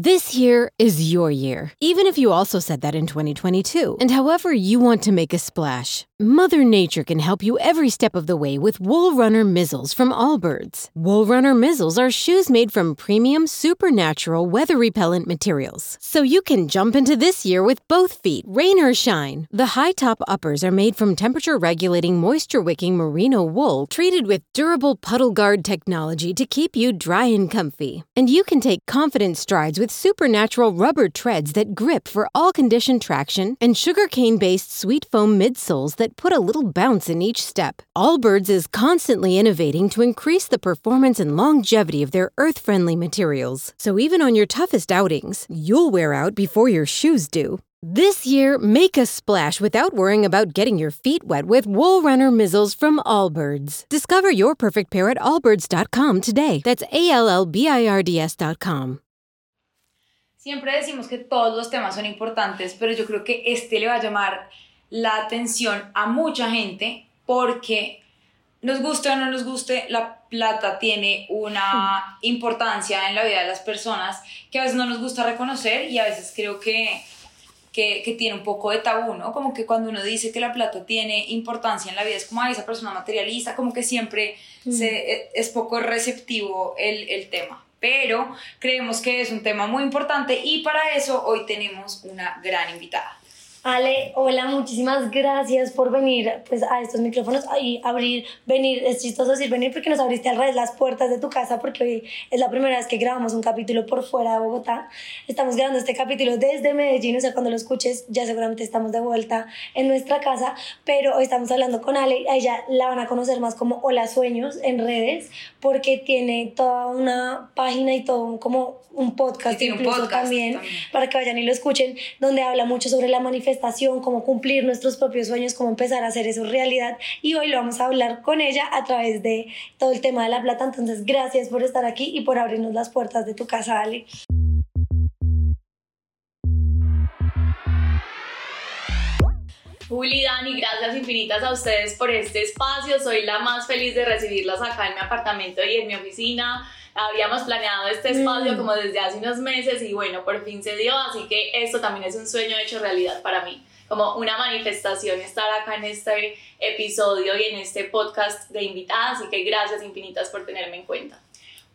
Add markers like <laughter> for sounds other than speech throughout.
This year is your year, even if you also said that in 2022. And however you want to make a splash, Mother Nature can help you every step of the way with Wool Runner Mizzles from Allbirds. Wool Runner Mizzles are shoes made from premium, supernatural, weather repellent materials. So you can jump into this year with both feet, rain or shine. The high top uppers are made from temperature regulating, moisture wicking merino wool treated with durable puddle guard technology to keep you dry and comfy. And you can take confident strides with supernatural rubber treads that grip for all condition traction and sugarcane based sweet foam midsoles that put a little bounce in each step. Allbirds is constantly innovating to increase the performance and longevity of their earth friendly materials. So even on your toughest outings, you'll wear out before your shoes do. This year, make a splash without worrying about getting your feet wet with Wool Runner Mizzles from Allbirds. Discover your perfect pair at allbirds.com today. That's A L L B I R D S.com. Siempre decimos que todos los temas son importantes, pero yo creo que este le va a llamar la atención a mucha gente porque nos guste o no nos guste, la plata tiene una importancia en la vida de las personas que a veces no nos gusta reconocer y a veces creo que, que, que tiene un poco de tabú, ¿no? Como que cuando uno dice que la plata tiene importancia en la vida es como, ay, esa persona materialista, como que siempre se, es poco receptivo el, el tema. Pero creemos que es un tema muy importante y para eso hoy tenemos una gran invitada. Ale, hola, muchísimas gracias por venir pues, a estos micrófonos y abrir, venir, es chistoso decir venir porque nos abriste al revés las puertas de tu casa porque hoy es la primera vez que grabamos un capítulo por fuera de Bogotá. Estamos grabando este capítulo desde Medellín, o sea, cuando lo escuches ya seguramente estamos de vuelta en nuestra casa, pero hoy estamos hablando con Ale, a ella la van a conocer más como Hola Sueños en redes porque tiene toda una página y todo un, como un podcast un incluso podcast también, también. para que vayan y lo escuchen, donde habla mucho sobre la manifestación, cómo cumplir nuestros propios sueños, cómo empezar a hacer eso realidad. Y hoy lo vamos a hablar con ella a través de todo el tema de la plata. Entonces, gracias por estar aquí y por abrirnos las puertas de tu casa, Ale. Juli, Dani, gracias infinitas a ustedes por este espacio. Soy la más feliz de recibirlas acá en mi apartamento y en mi oficina. Habíamos planeado este espacio como desde hace unos meses y bueno, por fin se dio, así que esto también es un sueño hecho realidad para mí, como una manifestación estar acá en este episodio y en este podcast de invitadas, así que gracias infinitas por tenerme en cuenta.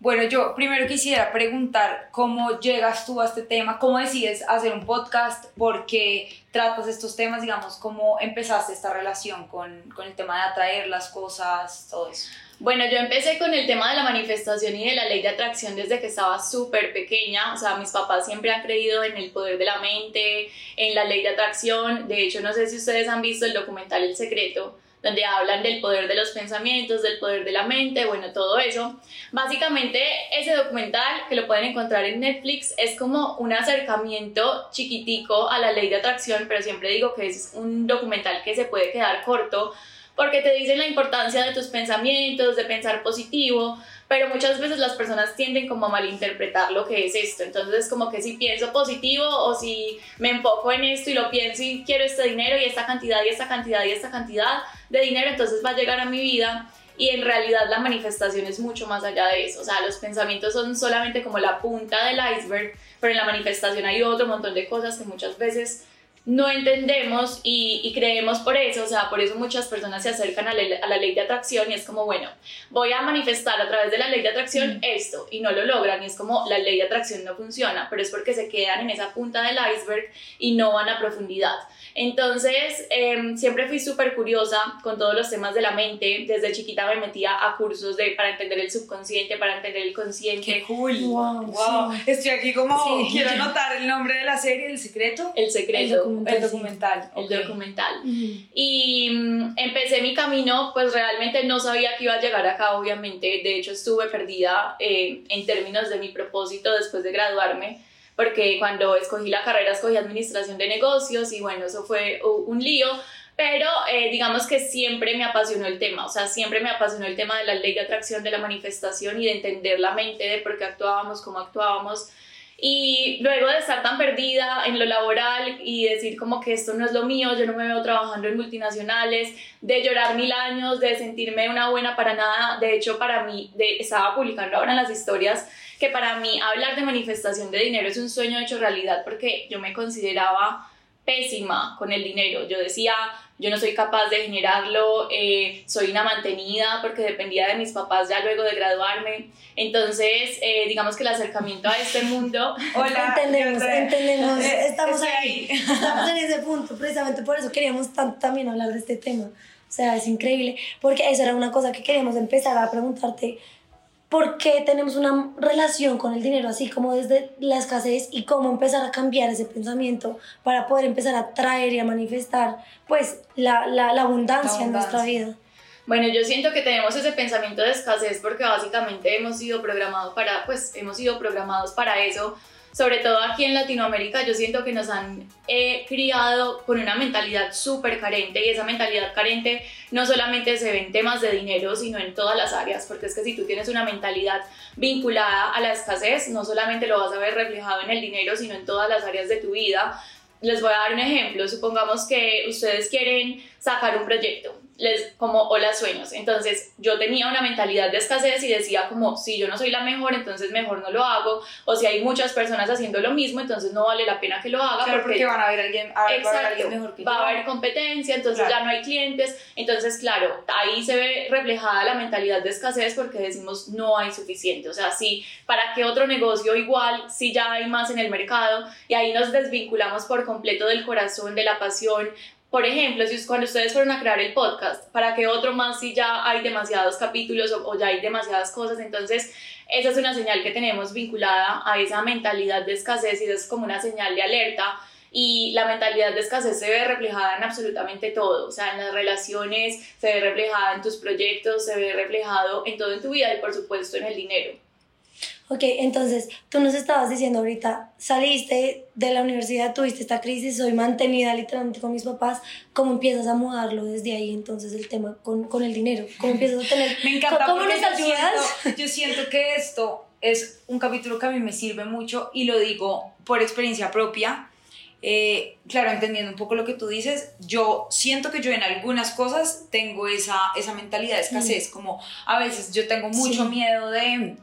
Bueno, yo primero quisiera preguntar cómo llegas tú a este tema, cómo decides hacer un podcast, por qué tratas estos temas, digamos, cómo empezaste esta relación con, con el tema de atraer las cosas, todo eso. Bueno, yo empecé con el tema de la manifestación y de la ley de atracción desde que estaba súper pequeña. O sea, mis papás siempre han creído en el poder de la mente, en la ley de atracción. De hecho, no sé si ustedes han visto el documental El Secreto, donde hablan del poder de los pensamientos, del poder de la mente, bueno, todo eso. Básicamente, ese documental, que lo pueden encontrar en Netflix, es como un acercamiento chiquitico a la ley de atracción, pero siempre digo que es un documental que se puede quedar corto porque te dicen la importancia de tus pensamientos, de pensar positivo, pero muchas veces las personas tienden como a malinterpretar lo que es esto. Entonces es como que si pienso positivo o si me enfoco en esto y lo pienso y quiero este dinero y esta cantidad y esta cantidad y esta cantidad de dinero, entonces va a llegar a mi vida. Y en realidad la manifestación es mucho más allá de eso. O sea, los pensamientos son solamente como la punta del iceberg, pero en la manifestación hay otro montón de cosas que muchas veces no entendemos y, y, creemos por eso, o sea, por eso muchas personas se acercan a, la, a la ley de atracción y es como, bueno, voy a manifestar a través de la ley de atracción esto y no lo logran y es como la ley de atracción no funciona, pero es porque se quedan en esa punta del iceberg y no van a profundidad. Entonces, eh, siempre fui súper curiosa con todos los temas de la mente, desde chiquita me metía a cursos de, para entender el subconsciente, para entender el consciente. ¡Qué cool! Wow, wow. sí. Estoy aquí como, Sí. quiero anotar el nombre de la serie, El Secreto. El secreto. El documental, El sí. documental. Y mm, empecé mi camino, pues realmente no sabía que iba a llegar acá, obviamente. De hecho, estuve perdida eh, en términos de mi propósito después de graduarme, porque cuando escogí la carrera escogí administración de negocios y bueno, eso fue un lío. Pero eh, digamos que siempre me apasionó el tema, o sea, siempre me apasionó el tema de la ley de atracción, de la manifestación y de entender la mente, de por qué actuábamos, cómo actuábamos. Y luego de estar tan perdida en lo laboral y decir como que esto no es lo mío, yo no me veo trabajando en multinacionales, de llorar mil años, de sentirme una buena para nada, de hecho para mí, de, estaba publicando ahora en las historias que para mí hablar de manifestación de dinero es un sueño hecho realidad porque yo me consideraba pésima con el dinero. Yo decía, yo no soy capaz de generarlo, eh, soy una mantenida porque dependía de mis papás ya luego de graduarme. Entonces, eh, digamos que el acercamiento a este mundo... <laughs> Hola, entendemos, entendemos, estamos ahí, estamos en ese punto, precisamente por eso queríamos tanto también hablar de este tema. O sea, es increíble, porque eso era una cosa que queríamos empezar a preguntarte por qué tenemos una relación con el dinero así como desde la escasez y cómo empezar a cambiar ese pensamiento para poder empezar a traer y a manifestar pues la, la, la abundancia, en nuestra vida. Bueno, yo siento que tenemos ese pensamiento de escasez porque básicamente hemos sido programados para, pues, hemos sido programados para eso sobre todo aquí en Latinoamérica, yo siento que nos han eh, criado con una mentalidad súper carente y esa mentalidad carente no solamente se ve en temas de dinero, sino en todas las áreas, porque es que si tú tienes una mentalidad vinculada a la escasez, no solamente lo vas a ver reflejado en el dinero, sino en todas las áreas de tu vida. Les voy a dar un ejemplo, supongamos que ustedes quieren sacar un proyecto les, como hola sueños. Entonces yo tenía una mentalidad de escasez y decía como si yo no soy la mejor, entonces mejor no lo hago. O si hay muchas personas haciendo lo mismo, entonces no vale la pena que lo haga. porque, van a ver alguien, a ver, va a alguien mejor que Va a haber competencia, entonces ya no hay clientes. Entonces, claro, ahí se ve reflejada la mentalidad de escasez porque decimos no hay suficiente. O sea, sí, ¿para qué otro negocio igual si ya hay más en el mercado? Y ahí nos desvinculamos por completo del corazón, de la pasión, por ejemplo, si cuando ustedes fueron a crear el podcast, ¿para qué otro más si ya hay demasiados capítulos o, ya hay demasiadas cosas? Entonces, esa es una señal que tenemos vinculada a esa mentalidad de escasez y es como una señal de alerta. Y la mentalidad de escasez se ve reflejada en absolutamente todo, o sea, en las relaciones, se ve reflejada en tus proyectos, se ve reflejado en todo en tu vida y por supuesto en el dinero. Ok, entonces tú nos estabas diciendo ahorita, saliste de la universidad, tuviste esta crisis, soy mantenida literalmente con mis papás, ¿cómo empiezas a mudarlo desde ahí entonces el tema con, con el dinero? ¿Cómo empiezas a tener... <laughs> Me encanta ¿Cómo nos ayudas? yo siento que esto es un capítulo que a mí me sirve mucho y lo digo por experiencia propia. Eh, claro, entendiendo un poco lo que tú dices, yo siento que yo en algunas cosas tengo esa, esa mentalidad de escasez, mm. como a veces yo tengo mucho miedo de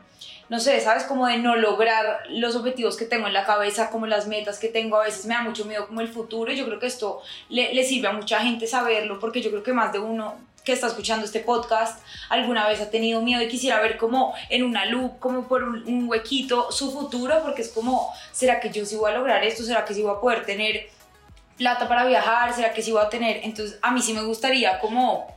no sé, ¿sabes? Como de no lograr los objetivos que tengo en la cabeza, como las metas que tengo, a veces me da mucho miedo como el futuro y yo creo que esto le, le sirve a mucha gente saberlo porque yo creo que más de uno que está escuchando este podcast alguna vez ha tenido miedo y quisiera ver como en una luz, como por un, huequito su futuro, porque es como, ¿será que yo sí voy a lograr esto? ¿Será que sí voy a poder tener plata para viajar? ¿Será que sí voy a tener? Entonces a mí sí me gustaría como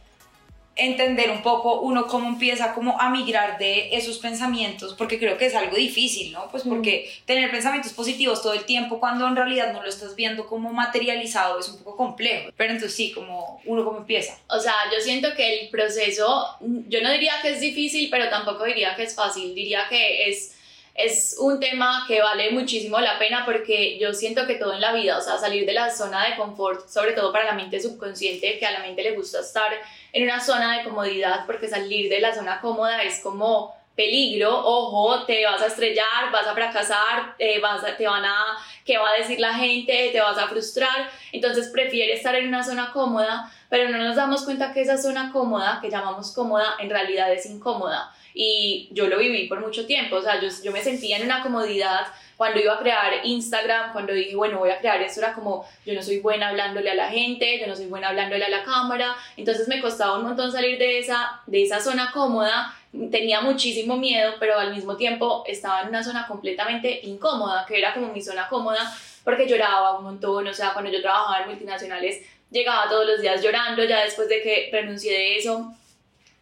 entender un poco uno cómo empieza como a migrar de esos pensamientos, porque creo que es algo difícil, ¿no? Pues porque tener pensamientos positivos todo el tiempo cuando en realidad no lo estás viendo como materializado es un poco complejo. Pero entonces sí, como uno cómo empieza. O sea, yo siento que el proceso, yo no diría que es difícil, pero tampoco diría que es fácil, diría que es es un tema que vale muchísimo la pena porque yo siento que todo en la vida, o sea, salir de la zona de confort, sobre todo para la mente subconsciente, que a la mente le gusta estar en una zona de comodidad, porque salir de la zona cómoda es como peligro, ojo, te vas a estrellar, vas a fracasar, eh, vas te van a, ¿qué va a decir la gente? Te vas a frustrar, entonces prefiere estar en una zona cómoda, pero no nos damos cuenta que esa zona cómoda, que llamamos cómoda, en realidad es incómoda y yo lo viví por mucho tiempo, o sea, yo, yo me sentía en una comodidad cuando iba a crear Instagram, cuando dije, bueno, voy a crear esto, era como, yo no soy buena hablándole a la gente, yo no soy buena hablándole a la cámara, entonces me costaba un montón salir de esa, de esa zona cómoda, tenía muchísimo miedo, pero al mismo tiempo estaba en una zona completamente incómoda, que era como mi zona cómoda, porque lloraba un montón, o sea, cuando yo trabajaba en multinacionales, llegaba todos los días llorando, ya después de que renuncié de eso,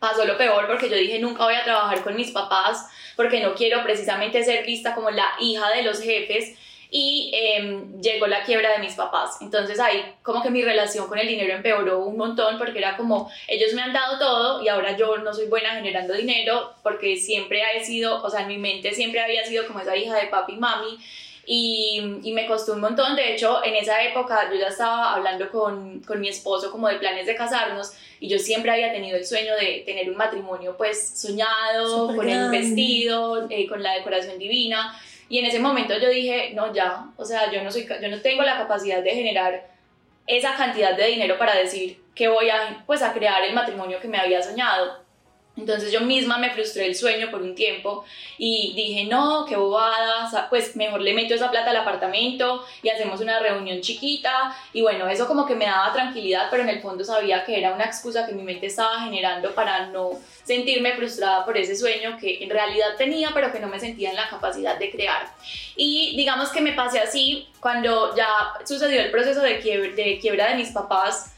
pasó lo peor porque yo dije nunca voy a trabajar con mis papás porque no quiero precisamente ser vista como la hija de los jefes y em, llegó la quiebra de mis papás. Entonces ahí como que mi relación con el dinero empeoró un montón porque era como ellos me han dado todo y ahora yo no soy buena generando dinero porque siempre he sido, o sea, en mi mente siempre había sido como esa hija de papi y mami y, y, me costó un montón. De hecho, en esa época yo ya estaba hablando con, con, mi esposo como de planes de casarnos y yo siempre había tenido el sueño de tener un matrimonio pues soñado, con el vestido, eh, con la decoración divina. Y en ese momento yo dije, no, ya, o sea, yo no, soy, yo no tengo la capacidad de generar esa cantidad de dinero para decir que voy a, pues, a crear el matrimonio que me había soñado. Entonces yo misma me frustré el sueño por un tiempo y dije, no, qué bobada, pues mejor le meto esa plata al apartamento y hacemos una reunión chiquita. Y bueno, eso como que me daba tranquilidad, pero en el fondo sabía que era una excusa que mi mente estaba generando para no sentirme frustrada por ese sueño que en realidad tenía, pero que no me sentía en la capacidad de crear. Y digamos que me pasé así cuando ya sucedió el proceso de, de quiebra de mis papás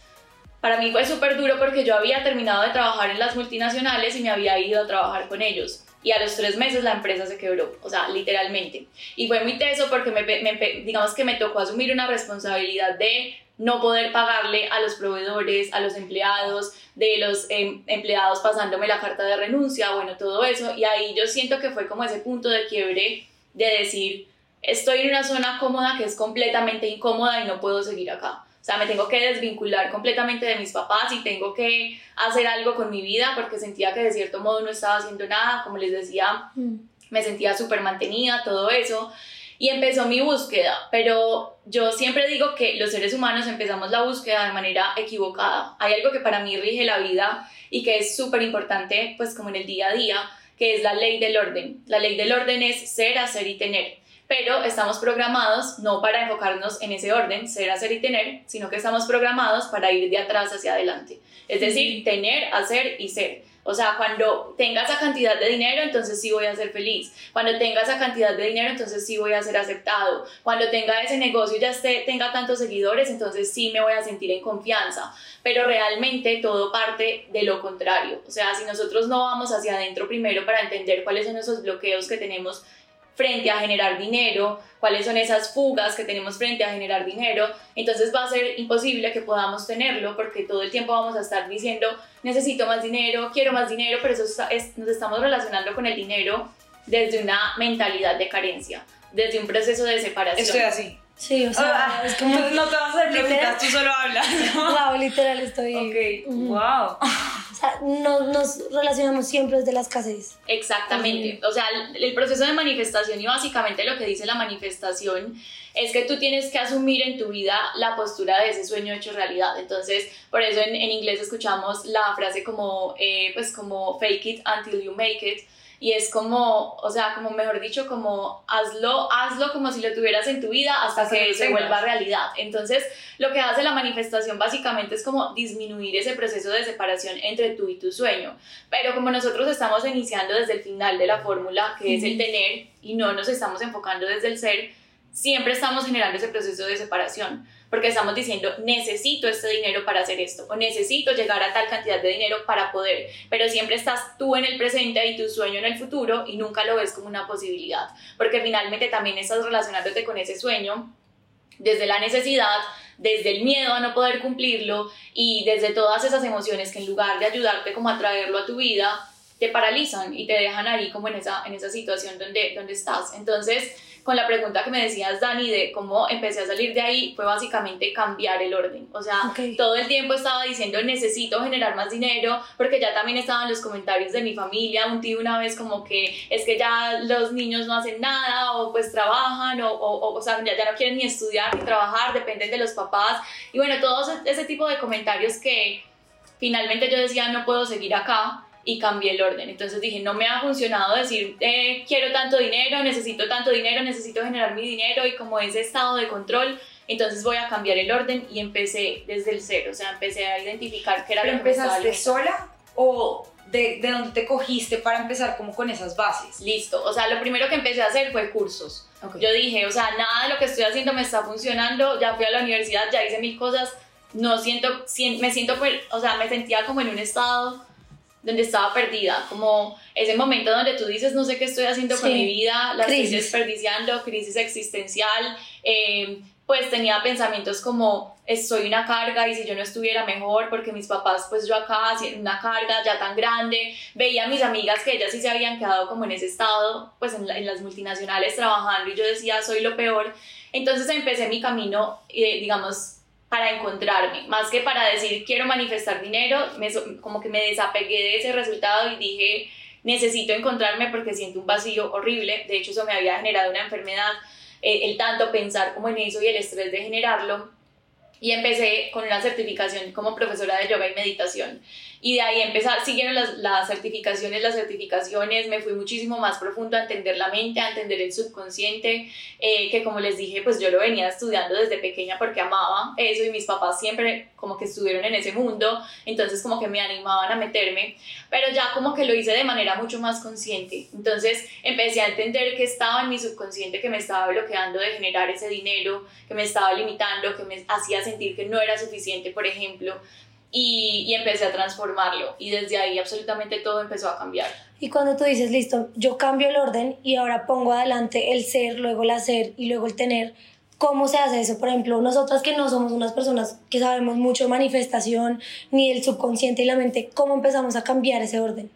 para mí fue súper duro porque yo había terminado de trabajar en las multinacionales y me había ido a trabajar con ellos. Y a los tres meses la empresa se quebró, o sea, literalmente. Y fue muy teso porque me, digamos que me tocó asumir una responsabilidad de no poder pagarle a los proveedores, a los empleados, de los em, empleados pasándome la carta de renuncia, bueno, todo eso. Y ahí yo siento que fue como ese punto de quiebre de decir, estoy en una zona cómoda que es completamente incómoda y no puedo seguir acá. O sea, me tengo que desvincular completamente de mis papás y tengo que hacer algo con mi vida porque sentía que de cierto modo no estaba haciendo nada, como les decía, mm. me sentía súper mantenida, todo eso. Y empezó mi búsqueda, pero yo siempre digo que los seres humanos empezamos la búsqueda de manera equivocada. Hay algo que para mí rige la vida y que es súper importante, pues como en el día a día, que es la ley del orden. La ley del orden es ser, hacer y tener pero estamos programados no para enfocarnos en ese orden, ser, hacer y tener, sino que estamos programados para ir de atrás hacia adelante. Es decir, tener, hacer y ser. O sea, cuando tenga esa cantidad de dinero, entonces sí voy a ser feliz. Cuando tenga esa cantidad de dinero, entonces sí voy a ser aceptado. Cuando tenga ese negocio ya esté, tenga tantos seguidores, entonces sí me voy a sentir en confianza. Pero realmente todo parte de lo contrario. O sea, si nosotros no vamos hacia adentro primero para entender cuáles son esos bloqueos que tenemos frente a generar dinero, cuáles son esas fugas que tenemos frente a generar dinero, entonces va a ser imposible que podamos tenerlo porque todo el tiempo vamos a estar diciendo necesito más dinero, quiero más dinero, pero eso es, nos estamos relacionando con el dinero desde una mentalidad de carencia, desde un proceso de separación. Estoy así. Sí, o sea, ah, es como... <laughs> No te vas a hacer preguntas, tú solo hablas. <laughs> Wow, literal estoy... Ok, wow. <laughs> O sea, nos relacionamos siempre desde la escasez. Exactamente. O sea, el, proceso de manifestación y básicamente lo que dice la manifestación es que tú tienes que asumir en tu vida la postura de ese sueño hecho realidad. Entonces, por eso en, en inglés escuchamos la frase como, eh, pues como fake it until you make it y es como, o sea, como mejor dicho, como hazlo, hazlo como si lo tuvieras en tu vida hasta que se vuelva realidad. Entonces, lo que hace la manifestación básicamente es como disminuir ese proceso de separación entre tú y tu sueño. Pero como nosotros estamos iniciando desde el final de la fórmula, que es el tener, y no nos estamos enfocando desde el ser, siempre estamos generando ese proceso de separación porque estamos diciendo necesito este dinero para hacer esto o necesito llegar a tal cantidad de dinero para poder, pero siempre estás tú en el presente y tu sueño en el futuro y nunca lo ves como una posibilidad, porque finalmente también estás relacionándote con ese sueño desde la necesidad, desde el miedo a no poder cumplirlo y desde todas esas emociones que en lugar de ayudarte como a traerlo a tu vida, te paralizan y te dejan ahí como en esa, en esa situación donde, donde estás. Entonces, con la pregunta que me decías, Dani, de cómo empecé a salir de ahí, fue básicamente cambiar el orden. O sea, todo el tiempo estaba diciendo, necesito generar más dinero, porque ya también estaban los comentarios de mi familia, un tío una vez como que es que ya los niños no hacen nada, o pues trabajan, o, o, o, sea, ya, ya no quieren ni estudiar ni trabajar, dependen de los papás. Y bueno, todo ese tipo de comentarios que finalmente yo decía, no puedo seguir acá y cambié el orden. Entonces dije, no me ha funcionado decir, eh, quiero tanto dinero, necesito tanto dinero, necesito generar mi dinero y como ese estado de control, entonces voy a cambiar el orden y empecé desde el cero, o sea, empecé a identificar qué era ¿Pero lo que empezaste sola o de, de dónde te cogiste para empezar como con esas bases? Listo, o sea, lo primero que empecé a hacer fue cursos. Yo dije, o sea, nada de lo que estoy haciendo me está funcionando, ya fui a la universidad, ya hice mil cosas, no siento, me siento, pues, o sea, me sentía como en un estado donde estaba perdida, como ese momento donde tú dices, no sé qué estoy haciendo con mi vida, la estoy desperdiciando, crisis existencial, eh, pues tenía pensamientos como, soy una carga y si yo no estuviera mejor, porque mis papás, pues yo acá, una carga ya tan grande, veía a mis amigas que ellas sí se habían quedado como en ese estado, pues en, las multinacionales trabajando y yo decía, soy lo peor. Entonces empecé mi camino, eh, digamos, para encontrarme, más que para decir quiero manifestar dinero, me, como que me desapegué de ese resultado y dije necesito encontrarme porque siento un vacío horrible, de hecho eso me había generado una enfermedad, eh, el tanto pensar como en eso y el estrés de generarlo, y empecé con una certificación como profesora de yoga y meditación. Y de ahí empezar, siguieron las, las, certificaciones, las certificaciones, me fui muchísimo más profundo a entender la mente, a entender el subconsciente, eh, que como les dije, pues yo lo venía estudiando desde pequeña porque amaba eso y mis papás siempre como que estuvieron en ese mundo, entonces como que me animaban a meterme, pero ya como que lo hice de manera mucho más consciente. Entonces empecé a entender que estaba en mi subconsciente que me estaba bloqueando de generar ese dinero, que me estaba limitando, que me hacía sentir que no era suficiente, por ejemplo y, y, empecé a transformarlo y desde ahí absolutamente todo empezó a cambiar. Y cuando tú dices, listo, yo cambio el orden y ahora pongo adelante el ser, luego el hacer y luego el tener, ¿cómo se hace eso? Por ejemplo, nosotras que no somos unas personas que sabemos mucho de manifestación ni del subconsciente y la mente, ¿cómo empezamos a cambiar ese orden?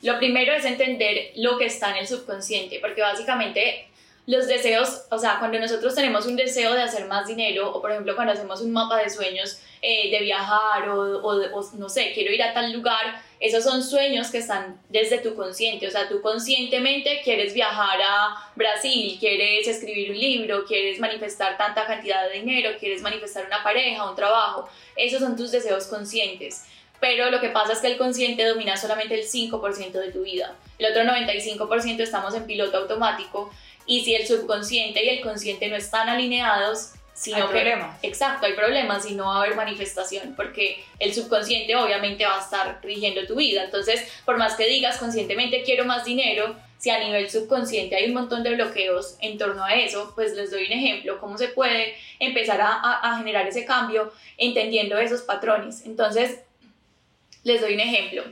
Lo primero es entender lo que está en el subconsciente, porque básicamente los deseos, o sea, cuando nosotros tenemos un deseo de hacer más dinero, o por ejemplo cuando hacemos un mapa de sueños eh, de viajar, o, o, no sé, quiero ir a tal lugar, esos son sueños que están desde tu consciente, o sea, tú conscientemente quieres viajar a Brasil, quieres escribir un libro, quieres manifestar tanta cantidad de dinero, quieres manifestar una pareja, un trabajo, esos son tus deseos conscientes. Pero lo que pasa es que el consciente domina solamente el 5% de tu vida. El otro 95% estamos en piloto automático y si el subconsciente y el consciente no están alineados, sino hay que, problema. Exacto, hay problemas y no va a haber manifestación porque el subconsciente obviamente va a estar rigiendo tu vida. Entonces, por más que digas conscientemente quiero más dinero, si a nivel subconsciente hay un montón de bloqueos en torno a eso, pues les doy un ejemplo, cómo se puede empezar a, a, a generar ese cambio entendiendo esos patrones. Entonces, les doy un ejemplo.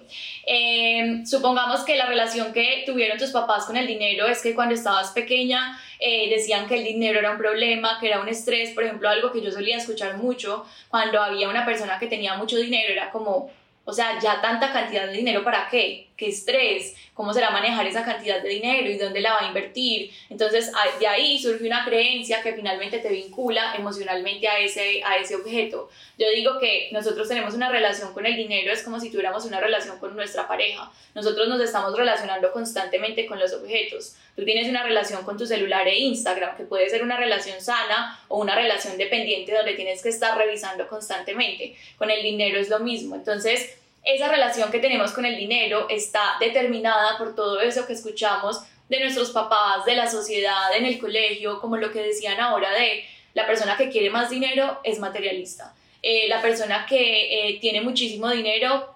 Eh, supongamos que la relación que tuvieron tus papás con el dinero es que cuando estabas pequeña eh, decían que el dinero era un problema, que era un estrés. Por ejemplo, algo que yo solía escuchar mucho cuando había una persona que tenía mucho dinero era como, o sea, ya tanta cantidad de dinero para qué? ¿Qué estrés? ¿Cómo será manejar esa cantidad de dinero y dónde la va a invertir? Entonces, de ahí surge una creencia que finalmente te vincula emocionalmente a ese, a ese objeto. Yo digo que nosotros tenemos una relación con el dinero, es como si tuviéramos una relación con nuestra pareja. Nosotros nos estamos relacionando constantemente con los objetos. Tú tienes una relación con tu celular e Instagram, que puede ser una relación sana o una relación dependiente donde tienes que estar revisando constantemente. Con el dinero es lo mismo. Entonces, esa relación que tenemos con el dinero está determinada por todo eso que escuchamos de nuestros papás, de la sociedad, en el colegio, como lo que decían ahora de la persona que quiere más dinero es materialista. Eh, la persona que eh, tiene muchísimo dinero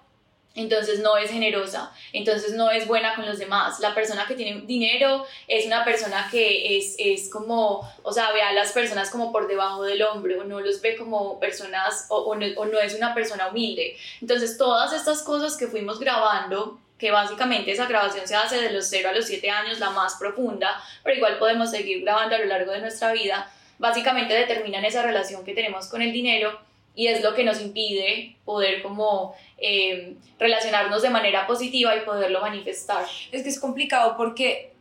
entonces no es generosa, entonces no es buena con los demás. La persona que tiene dinero es una persona que es, es como, o sea, ve a las personas como por debajo del hombro, no los ve como personas o, no, o no es una persona humilde. Entonces todas estas cosas que fuimos grabando que básicamente esa grabación se hace de los 0 a los 7 años, la más profunda, pero igual podemos seguir grabando a lo largo de nuestra vida, básicamente determinan esa relación que tenemos con el dinero y es lo que nos impide poder como eh, relacionarnos de manera positiva y poderlo manifestar. Es que es complicado porque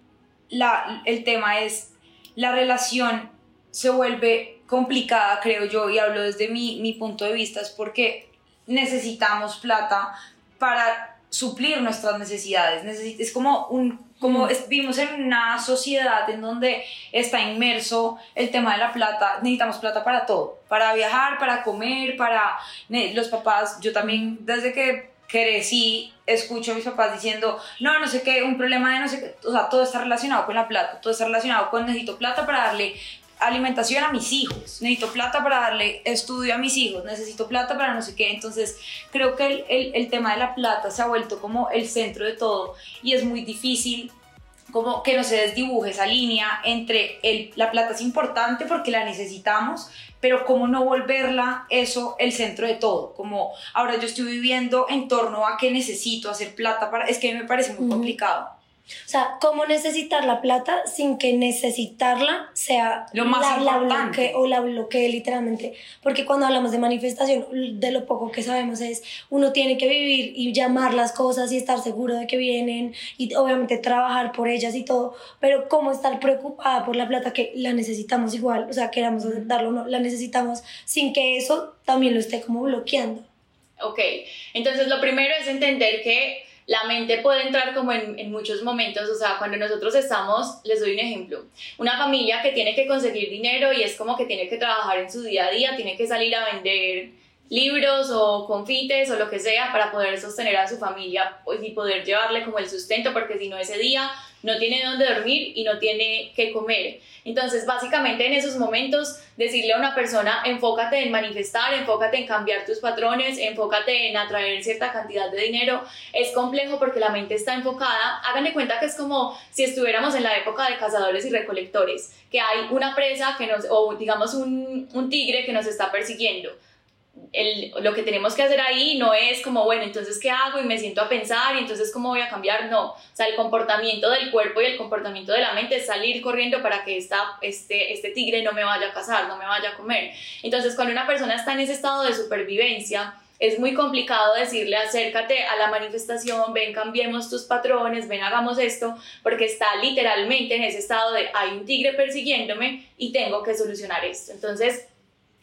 la, el tema es la relación se vuelve complicada, creo yo, y hablo desde mi, mi punto de vista, es porque necesitamos plata para suplir nuestras necesidades. es como un como vivimos en una sociedad en donde está inmerso el tema de la plata, necesitamos plata para todo, para viajar, para comer, para los papás, yo también desde que crecí escucho a mis papás diciendo, no, no sé qué, un problema de no sé qué, o sea, todo está relacionado con la plata, todo está relacionado con necesito plata para darle alimentación a mis hijos, necesito plata para darle estudio a mis hijos, necesito plata para no sé qué. Entonces, creo que el, el, el, tema de la plata se ha vuelto como el centro de todo y es muy difícil como que no se desdibuje esa línea entre el, la plata es importante porque la necesitamos, pero cómo no volverla eso el centro de todo, como ahora yo estoy viviendo en torno a que necesito hacer plata para, es que me parece muy complicado. O sea, cómo necesitar la plata sin que necesitarla sea lo más la, importante. La bloque, o la bloquee literalmente. Porque cuando hablamos de manifestación, de lo poco que sabemos es, uno tiene que vivir y llamar las cosas y estar seguro de que vienen y obviamente trabajar por ellas y todo, pero cómo estar preocupada por la plata que la necesitamos igual, o sea, queramos aceptarlo o no, la necesitamos sin que eso también lo esté como bloqueando. Ok, entonces lo primero es entender que la mente puede entrar como en, muchos momentos, o sea, cuando nosotros estamos, les doy un ejemplo, una familia que tiene que conseguir dinero y es como que tiene que trabajar en su día a día, tiene que salir a vender libros o confites o lo que sea para poder sostener a su familia pues, y poder llevarle como el sustento, porque si no ese día no tiene dónde dormir y no tiene qué comer. Entonces, básicamente en esos momentos, decirle a una persona, enfócate en manifestar, enfócate en cambiar tus patrones, enfócate en atraer cierta cantidad de dinero, es complejo porque la mente está enfocada. Hagan de cuenta que es como si estuviéramos en la época de cazadores y recolectores, que hay una presa que nos, o digamos un, un tigre que nos está persiguiendo el, lo que tenemos que hacer ahí no es como, bueno, entonces, ¿qué hago? Y me siento a pensar, y entonces, ¿cómo voy a cambiar? No. O sea, el comportamiento del cuerpo y el comportamiento de la mente es salir corriendo para que esta, este, este tigre no me vaya a cazar, no me vaya a comer. Entonces, cuando una persona está en ese estado de supervivencia, es muy complicado decirle acércate a la manifestación, ven, cambiemos tus patrones, ven, hagamos esto, porque está literalmente en ese estado de hay un tigre persiguiéndome y tengo que solucionar esto. Entonces,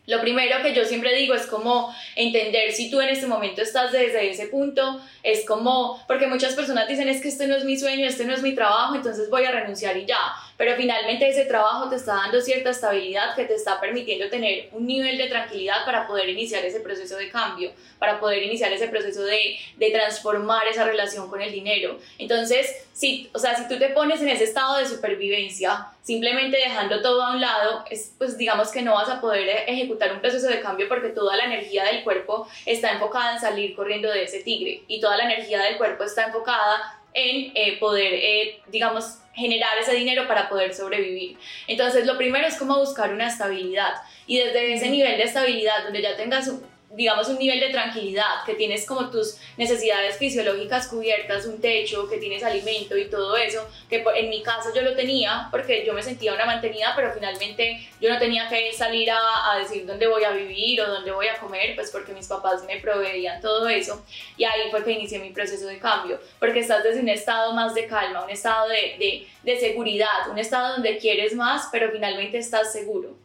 lo primero que yo siempre digo es como entender si tú en este momento estás desde ese punto, es como, porque muchas personas dicen es que este no es mi sueño, este no es mi trabajo, entonces voy a renunciar y ya, pero finalmente ese trabajo te está dando cierta estabilidad que te está permitiendo tener un nivel de tranquilidad para poder iniciar ese proceso de cambio, para poder iniciar ese proceso de, de transformar esa relación con el dinero. Entonces, si, o sea, si tú te pones en ese estado de supervivencia, simplemente dejando todo a un lado, es, pues digamos que no vas a poder ejecutar un proceso de cambio porque toda la energía del cuerpo está enfocada en salir corriendo de ese tigre y toda la energía del cuerpo está enfocada en eh, poder, eh, digamos, generar ese dinero para poder sobrevivir. Entonces, lo primero es como buscar una estabilidad y desde ese nivel de estabilidad donde ya tengas digamos, un nivel de tranquilidad, que tienes como tus necesidades fisiológicas cubiertas, un techo, que tienes alimento y todo eso, que en mi caso yo lo tenía porque yo me sentía una mantenida, pero finalmente yo no tenía que salir a, a, decir dónde voy a vivir o dónde voy a comer, pues porque mis papás me proveían todo eso. Y ahí fue que inicié mi proceso de cambio, porque estás desde un estado más de calma, un estado de, de, de seguridad, un estado donde quieres más, pero finalmente estás seguro.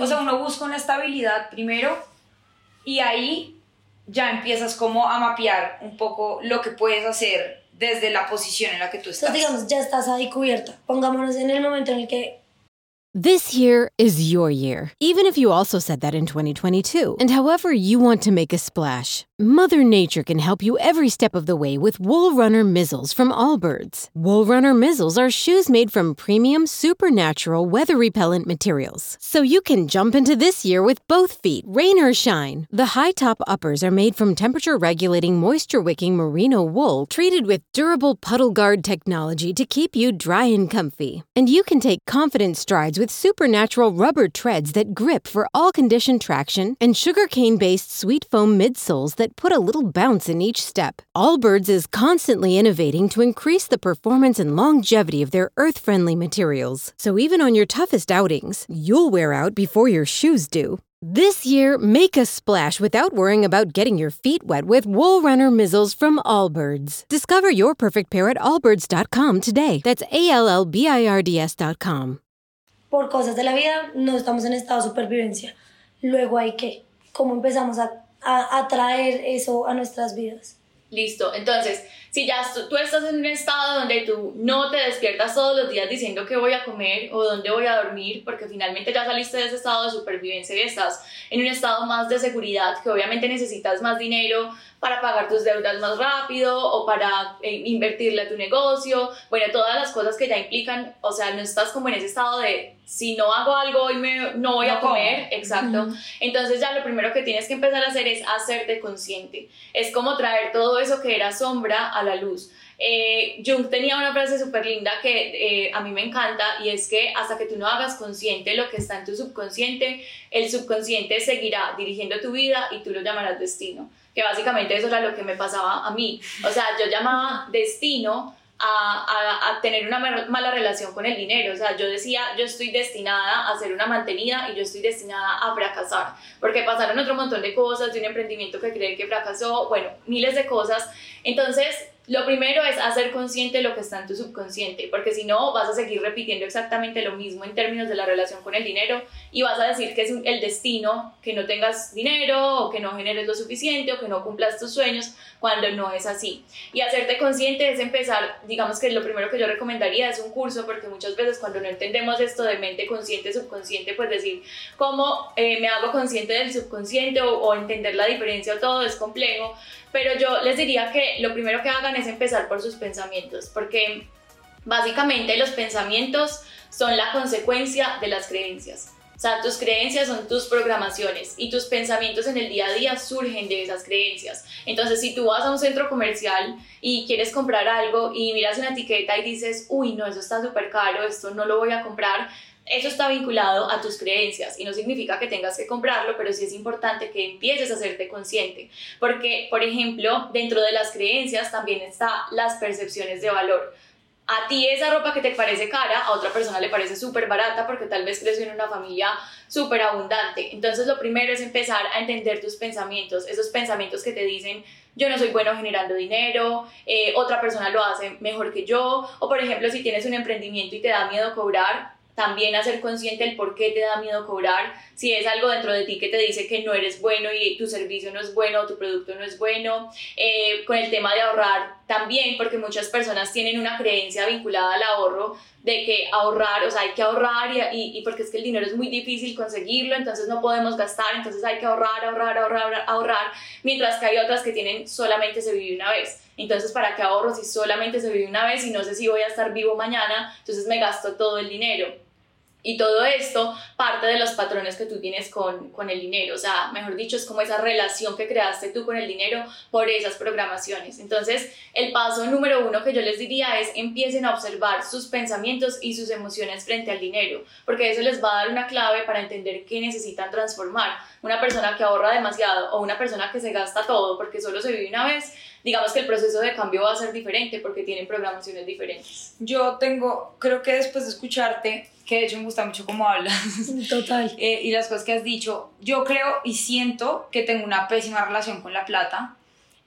O sea, uno busca una estabilidad primero y ahí ya empiezas como a mapear un poco lo que puedes hacer desde la posición en la que tú estás. Entonces, digamos, ya estás ahí cubierta. Pongámonos en el momento en el que This year is your year, even if you also said that in 2022. And however you want to make a splash, Mother Nature can help you every step of the way with Wool Runner Mizzles from Allbirds. Wool Runner Mizzles are shoes made from premium, supernatural, weather repellent materials. So you can jump into this year with both feet, rain or shine. The high top uppers are made from temperature regulating, moisture wicking merino wool treated with durable puddle guard technology to keep you dry and comfy. And you can take confident strides with supernatural rubber treads that grip for all condition traction and sugarcane based sweet foam midsoles that put a little bounce in each step. Allbirds is constantly innovating to increase the performance and longevity of their earth friendly materials. So even on your toughest outings, you'll wear out before your shoes do. This year, make a splash without worrying about getting your feet wet with Wool Runner Mizzles from Allbirds. Discover your perfect pair at allbirds.com today. That's A L L B I R D S.com. por cosas de la vida no estamos en estado de supervivencia. Luego hay que, ¿cómo empezamos a, a, a traer eso a nuestras vidas? Listo, entonces, si ya tú estás en un estado donde tú no te despiertas todos los días diciendo qué voy a comer o dónde voy a dormir, porque finalmente ya saliste de ese estado de supervivencia y estás en un estado más de seguridad, que obviamente necesitas más dinero para pagar tus deudas más rápido o para eh, invertirle a tu negocio, bueno, todas las cosas que ya implican, o sea, no estás como en ese estado de si no hago algo hoy me, no voy a comer, exacto. Entonces ya lo primero que tienes que empezar a hacer es hacerte consciente. Es como traer todo eso que era sombra a la luz. Eh, Jung tenía una frase súper linda que eh, a mí me encanta y es que hasta que tú no hagas consciente lo que está en tu subconsciente, el subconsciente seguirá dirigiendo tu vida y tú lo llamarás destino que básicamente eso era lo que me pasaba a mí. O sea, yo llamaba destino a, a, a, tener una mala relación con el dinero. O sea, yo decía, yo estoy destinada a ser una mantenida y yo estoy destinada a fracasar. Porque pasaron otro montón de cosas, de un emprendimiento que creí que fracasó, bueno, miles de cosas. Entonces, lo primero es hacer consciente lo que está en tu subconsciente, porque si no vas a seguir repitiendo exactamente lo mismo en términos de la relación con el dinero y vas a decir que es el destino que no tengas dinero o que no generes lo suficiente o que no cumplas tus sueños cuando no es así. Y hacerte consciente es empezar, digamos que lo primero que yo recomendaría es un curso, porque muchas veces cuando no entendemos esto de mente consciente, subconsciente, pues decir cómo eh, me hago consciente del subconsciente o, o entender la diferencia o todo es complejo pero yo les diría que lo primero que hagan es empezar por sus pensamientos, porque básicamente los pensamientos son la consecuencia de las creencias. O sea, tus creencias son tus programaciones y tus pensamientos en el día a día surgen de esas creencias. Entonces, si tú vas a un centro comercial y quieres comprar algo y miras una etiqueta y dices, uy, no, eso está súper caro, esto no lo voy a comprar, eso está vinculado a tus creencias y no significa que tengas que comprarlo, pero sí es importante que empieces a hacerte consciente, porque, por ejemplo, dentro de las creencias también están las percepciones de valor. A ti esa ropa que te parece cara, a otra persona le parece súper barata porque tal vez creció en una familia súper abundante. Entonces lo primero es empezar a entender tus pensamientos, esos pensamientos que te dicen yo no soy bueno generando dinero, eh, otra persona lo hace mejor que yo, o por ejemplo si tienes un emprendimiento y te da miedo cobrar, también hacer consciente el por qué te da miedo cobrar, si es algo dentro de ti que te dice que no eres bueno y tu servicio no es bueno, tu producto no es bueno, eh, con el tema de ahorrar también, porque muchas personas tienen una creencia vinculada al ahorro de que ahorrar, o sea, hay que ahorrar y, y, porque es que el dinero es muy difícil conseguirlo, entonces no podemos gastar, entonces hay que ahorrar, ahorrar, ahorrar, ahorrar, mientras que hay otras que tienen solamente se vive una vez. Entonces, ¿para qué ahorro si solamente se vive una vez y no sé si voy a estar vivo mañana? Entonces me gasto todo el dinero. Y todo esto parte de los patrones que tú tienes con, con, el dinero, o sea, mejor dicho, es como esa relación que creaste tú con el dinero por esas programaciones. Entonces, el paso número uno que yo les diría es empiecen a observar sus pensamientos y sus emociones frente al dinero, porque eso les va a dar una clave para entender qué necesitan transformar. Una persona que ahorra demasiado o una persona que se gasta todo porque solo se vive una vez, digamos que el proceso de cambio va a ser diferente porque tienen programaciones diferentes. Yo tengo, creo que después de escucharte, que de hecho me gusta mucho cómo hablas. <laughs> Total. <laughs> Eh, y las cosas que has dicho, yo creo y siento que tengo una pésima relación con la plata.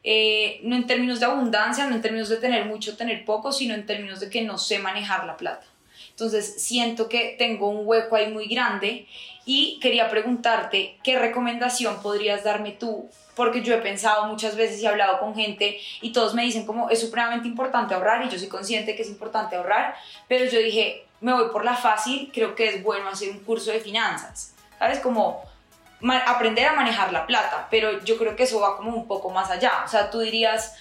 Eh, no en términos de abundancia, no en términos de tener mucho, tener poco, sino en términos de que no sé manejar la plata. Entonces siento que tengo un hueco ahí muy grande y quería preguntarte qué recomendación podrías darme tú, porque yo he pensado muchas veces y he hablado con gente y todos me dicen como es supremamente importante ahorrar y yo soy consciente que es importante ahorrar, pero yo dije, me voy por la fácil, creo que es bueno hacer un curso de finanzas, ¿sabes? Como aprender a manejar la plata, pero yo creo que eso va como un poco más allá, o sea, tú dirías